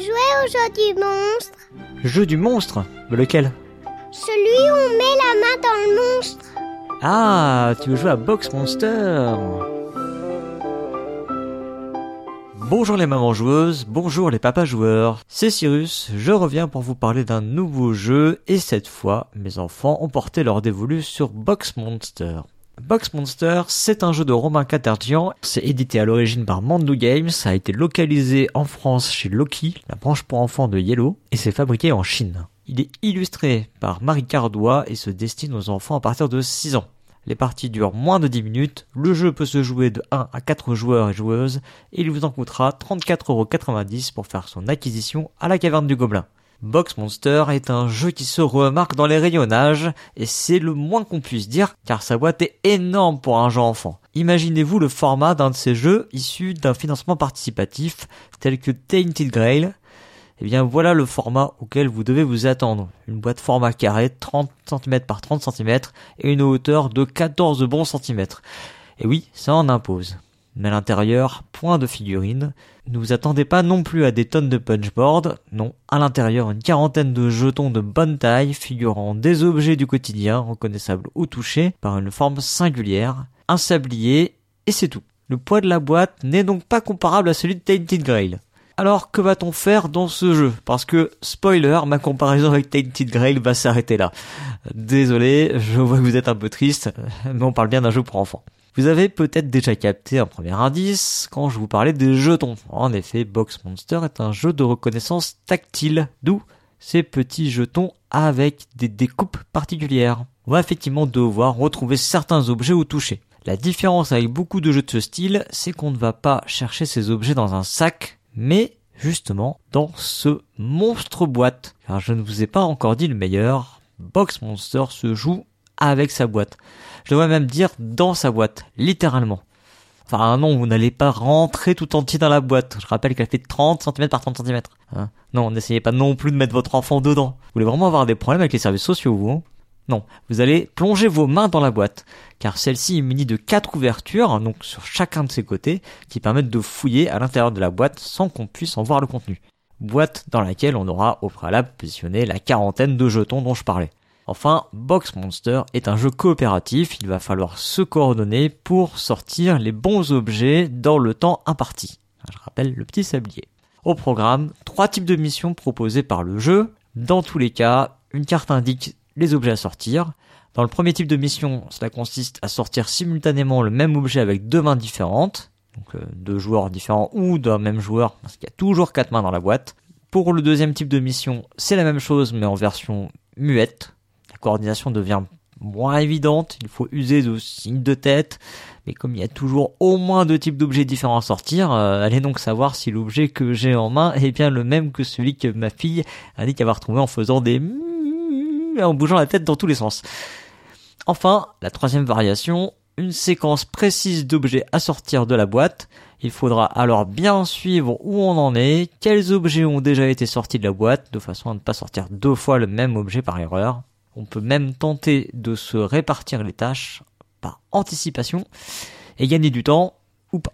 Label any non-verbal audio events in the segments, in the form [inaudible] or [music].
jouer au jeu du monstre jeu du monstre Mais lequel? Celui où on met la main dans le monstre. Ah, tu veux jouer à Box Monster Bonjour les mamans joueuses, bonjour les papas joueurs. C'est Cyrus, je reviens pour vous parler d'un nouveau jeu et cette fois, mes enfants ont porté leur dévolu sur Box Monster. Box Monster, c'est un jeu de Romain Caterdian. C'est édité à l'origine par Mandou Games, a été localisé en France chez Loki, la branche pour enfants de Yellow, et c'est fabriqué en Chine. Il est illustré par Marie Cardois et se destine aux enfants à partir de 6 ans. Les parties durent moins de 10 minutes, le jeu peut se jouer de 1 à 4 joueurs et joueuses, et il vous en coûtera 34,90€ pour faire son acquisition à la caverne du Gobelin. Box Monster est un jeu qui se remarque dans les rayonnages, et c'est le moins qu'on puisse dire, car sa boîte est énorme pour un jeu enfant. Imaginez-vous le format d'un de ces jeux issus d'un financement participatif, tel que Tainted Grail, eh bien voilà le format auquel vous devez vous attendre. Une boîte format carré, 30 cm par 30 cm et une hauteur de 14 bons centimètres. Et oui, ça en impose. Mais à l'intérieur, point de figurines. Ne vous attendez pas non plus à des tonnes de punchboard. Non, à l'intérieur, une quarantaine de jetons de bonne taille figurant des objets du quotidien reconnaissables au toucher par une forme singulière, un sablier, et c'est tout. Le poids de la boîte n'est donc pas comparable à celui de Tainted Grail. Alors que va-t-on faire dans ce jeu? Parce que, spoiler, ma comparaison avec Tainted Grail va s'arrêter là. Désolé, je vois que vous êtes un peu triste, mais on parle bien d'un jeu pour enfants. Vous avez peut-être déjà capté un premier indice quand je vous parlais des jetons. En effet, Box Monster est un jeu de reconnaissance tactile, d'où ces petits jetons avec des découpes particulières. On va effectivement devoir retrouver certains objets au toucher. La différence avec beaucoup de jeux de ce style, c'est qu'on ne va pas chercher ces objets dans un sac, mais justement dans ce monstre boîte. Car je ne vous ai pas encore dit le meilleur, Box Monster se joue avec sa boîte. Je devrais même dire dans sa boîte, littéralement. Enfin non, vous n'allez pas rentrer tout entier dans la boîte. Je rappelle qu'elle fait 30 cm par 30 cm. Hein non, n'essayez pas non plus de mettre votre enfant dedans. Vous voulez vraiment avoir des problèmes avec les services sociaux, vous hein? Non, vous allez plonger vos mains dans la boîte, car celle-ci est munie de quatre ouvertures, donc sur chacun de ses côtés, qui permettent de fouiller à l'intérieur de la boîte sans qu'on puisse en voir le contenu. Boîte dans laquelle on aura au préalable positionné la quarantaine de jetons dont je parlais. Enfin, Box Monster est un jeu coopératif, il va falloir se coordonner pour sortir les bons objets dans le temps imparti. Je rappelle le petit sablier. Au programme, trois types de missions proposées par le jeu. Dans tous les cas, une carte indique les objets à sortir. Dans le premier type de mission, cela consiste à sortir simultanément le même objet avec deux mains différentes, donc euh, deux joueurs différents ou d'un même joueur, parce qu'il y a toujours quatre mains dans la boîte. Pour le deuxième type de mission, c'est la même chose mais en version muette. Coordination devient moins évidente, il faut user de signes de tête, mais comme il y a toujours au moins deux types d'objets différents à sortir, euh, allez donc savoir si l'objet que j'ai en main est bien le même que celui que ma fille dit avoir trouvé en faisant des en bougeant la tête dans tous les sens. Enfin, la troisième variation, une séquence précise d'objets à sortir de la boîte. Il faudra alors bien suivre où on en est, quels objets ont déjà été sortis de la boîte, de façon à ne pas sortir deux fois le même objet par erreur. On peut même tenter de se répartir les tâches par anticipation et gagner du temps ou pas.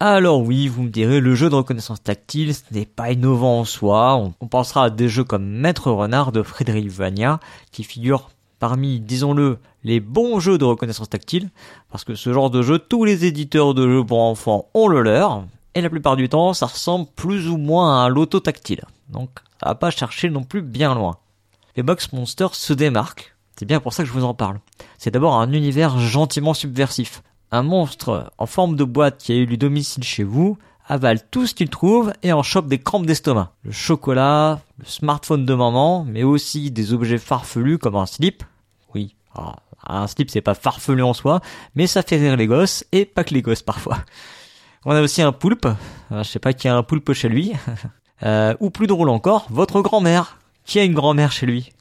Alors oui, vous me direz, le jeu de reconnaissance tactile, ce n'est pas innovant en soi. On, pensera à des jeux comme Maître Renard de Frédéric Vania, qui figure parmi, disons-le, les bons jeux de reconnaissance tactile, parce que ce genre de jeu, tous les éditeurs de jeux pour enfants ont le leur, et la plupart du temps, ça ressemble plus ou moins à un loto tactile. Donc, va pas chercher non plus bien loin. Les Box Monsters se démarquent, c'est bien pour ça que je vous en parle. C'est d'abord un univers gentiment subversif un monstre en forme de boîte qui a eu du domicile chez vous avale tout ce qu'il trouve et en chope des crampes d'estomac. Le chocolat, le smartphone de maman, mais aussi des objets farfelus comme un slip. Oui, un slip c'est pas farfelu en soi, mais ça fait rire les gosses et pas que les gosses parfois. On a aussi un poulpe, je sais pas qui a un poulpe chez lui, [laughs] euh, ou plus drôle encore, votre grand-mère. Qui a une grand-mère chez lui?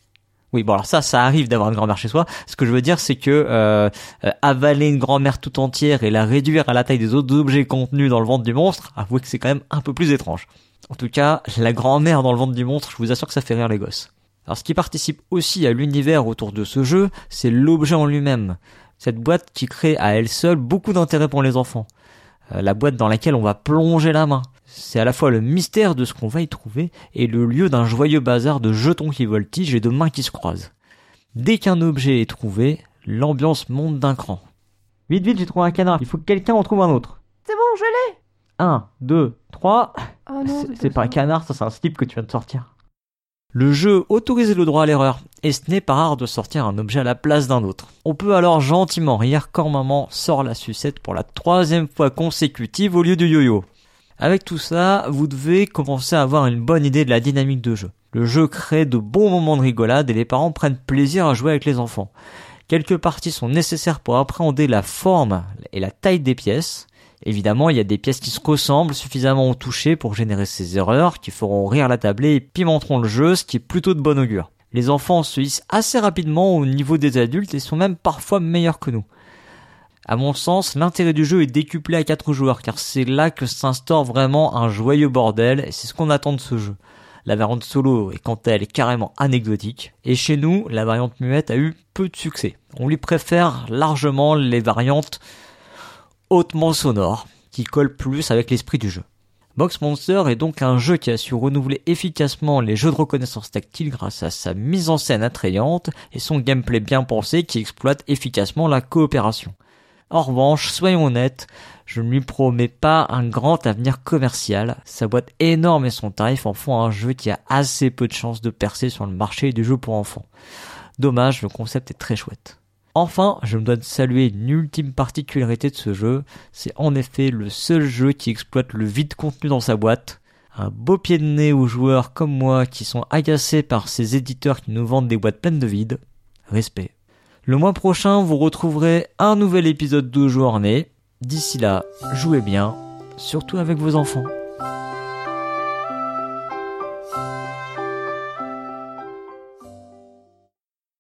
Oui, bon alors ça, ça arrive d'avoir une grand-mère chez soi. Ce que je veux dire, c'est que euh, euh, avaler une grand-mère tout entière et la réduire à la taille des autres objets contenus dans le ventre du monstre, avouez que c'est quand même un peu plus étrange. En tout cas, la grand-mère dans le ventre du monstre, je vous assure que ça fait rire les gosses. Alors ce qui participe aussi à l'univers autour de ce jeu, c'est l'objet en lui-même. Cette boîte qui crée à elle seule beaucoup d'intérêt pour les enfants. Euh, la boîte dans laquelle on va plonger la main. C'est à la fois le mystère de ce qu'on va y trouver et le lieu d'un joyeux bazar de jetons qui voltigent et de mains qui se croisent. Dès qu'un objet est trouvé, l'ambiance monte d'un cran. Vite, vite, j'ai trouvé un canard. Il faut que quelqu'un en trouve un autre. C'est bon, je l'ai 1, 2, 3. Oh C'est pas un canard, ça c'est un slip que tu viens de sortir. Le jeu autorise le droit à l'erreur, et ce n'est pas rare de sortir un objet à la place d'un autre. On peut alors gentiment rire quand maman sort la sucette pour la troisième fois consécutive au lieu du yo-yo. Avec tout ça, vous devez commencer à avoir une bonne idée de la dynamique de jeu. Le jeu crée de bons moments de rigolade et les parents prennent plaisir à jouer avec les enfants. Quelques parties sont nécessaires pour appréhender la forme et la taille des pièces. Évidemment, il y a des pièces qui se ressemblent suffisamment au toucher pour générer ces erreurs, qui feront rire la tablée et pimenteront le jeu, ce qui est plutôt de bon augure. Les enfants se hissent assez rapidement au niveau des adultes et sont même parfois meilleurs que nous. À mon sens, l'intérêt du jeu est décuplé à 4 joueurs, car c'est là que s'instaure vraiment un joyeux bordel, et c'est ce qu'on attend de ce jeu. La variante solo est quant à elle carrément anecdotique, et chez nous, la variante muette a eu peu de succès. On lui préfère largement les variantes hautement sonores, qui collent plus avec l'esprit du jeu. Box Monster est donc un jeu qui a su renouveler efficacement les jeux de reconnaissance tactile grâce à sa mise en scène attrayante et son gameplay bien pensé qui exploite efficacement la coopération. En revanche, soyons honnêtes, je ne lui promets pas un grand avenir commercial. Sa boîte énorme et son tarif en font un jeu qui a assez peu de chances de percer sur le marché du jeu pour enfants. Dommage, le concept est très chouette. Enfin, je me dois de saluer une ultime particularité de ce jeu, c'est en effet le seul jeu qui exploite le vide contenu dans sa boîte. Un beau pied de nez aux joueurs comme moi qui sont agacés par ces éditeurs qui nous vendent des boîtes pleines de vide. Respect. Le mois prochain, vous retrouverez un nouvel épisode de Journée. D'ici là, jouez bien, surtout avec vos enfants.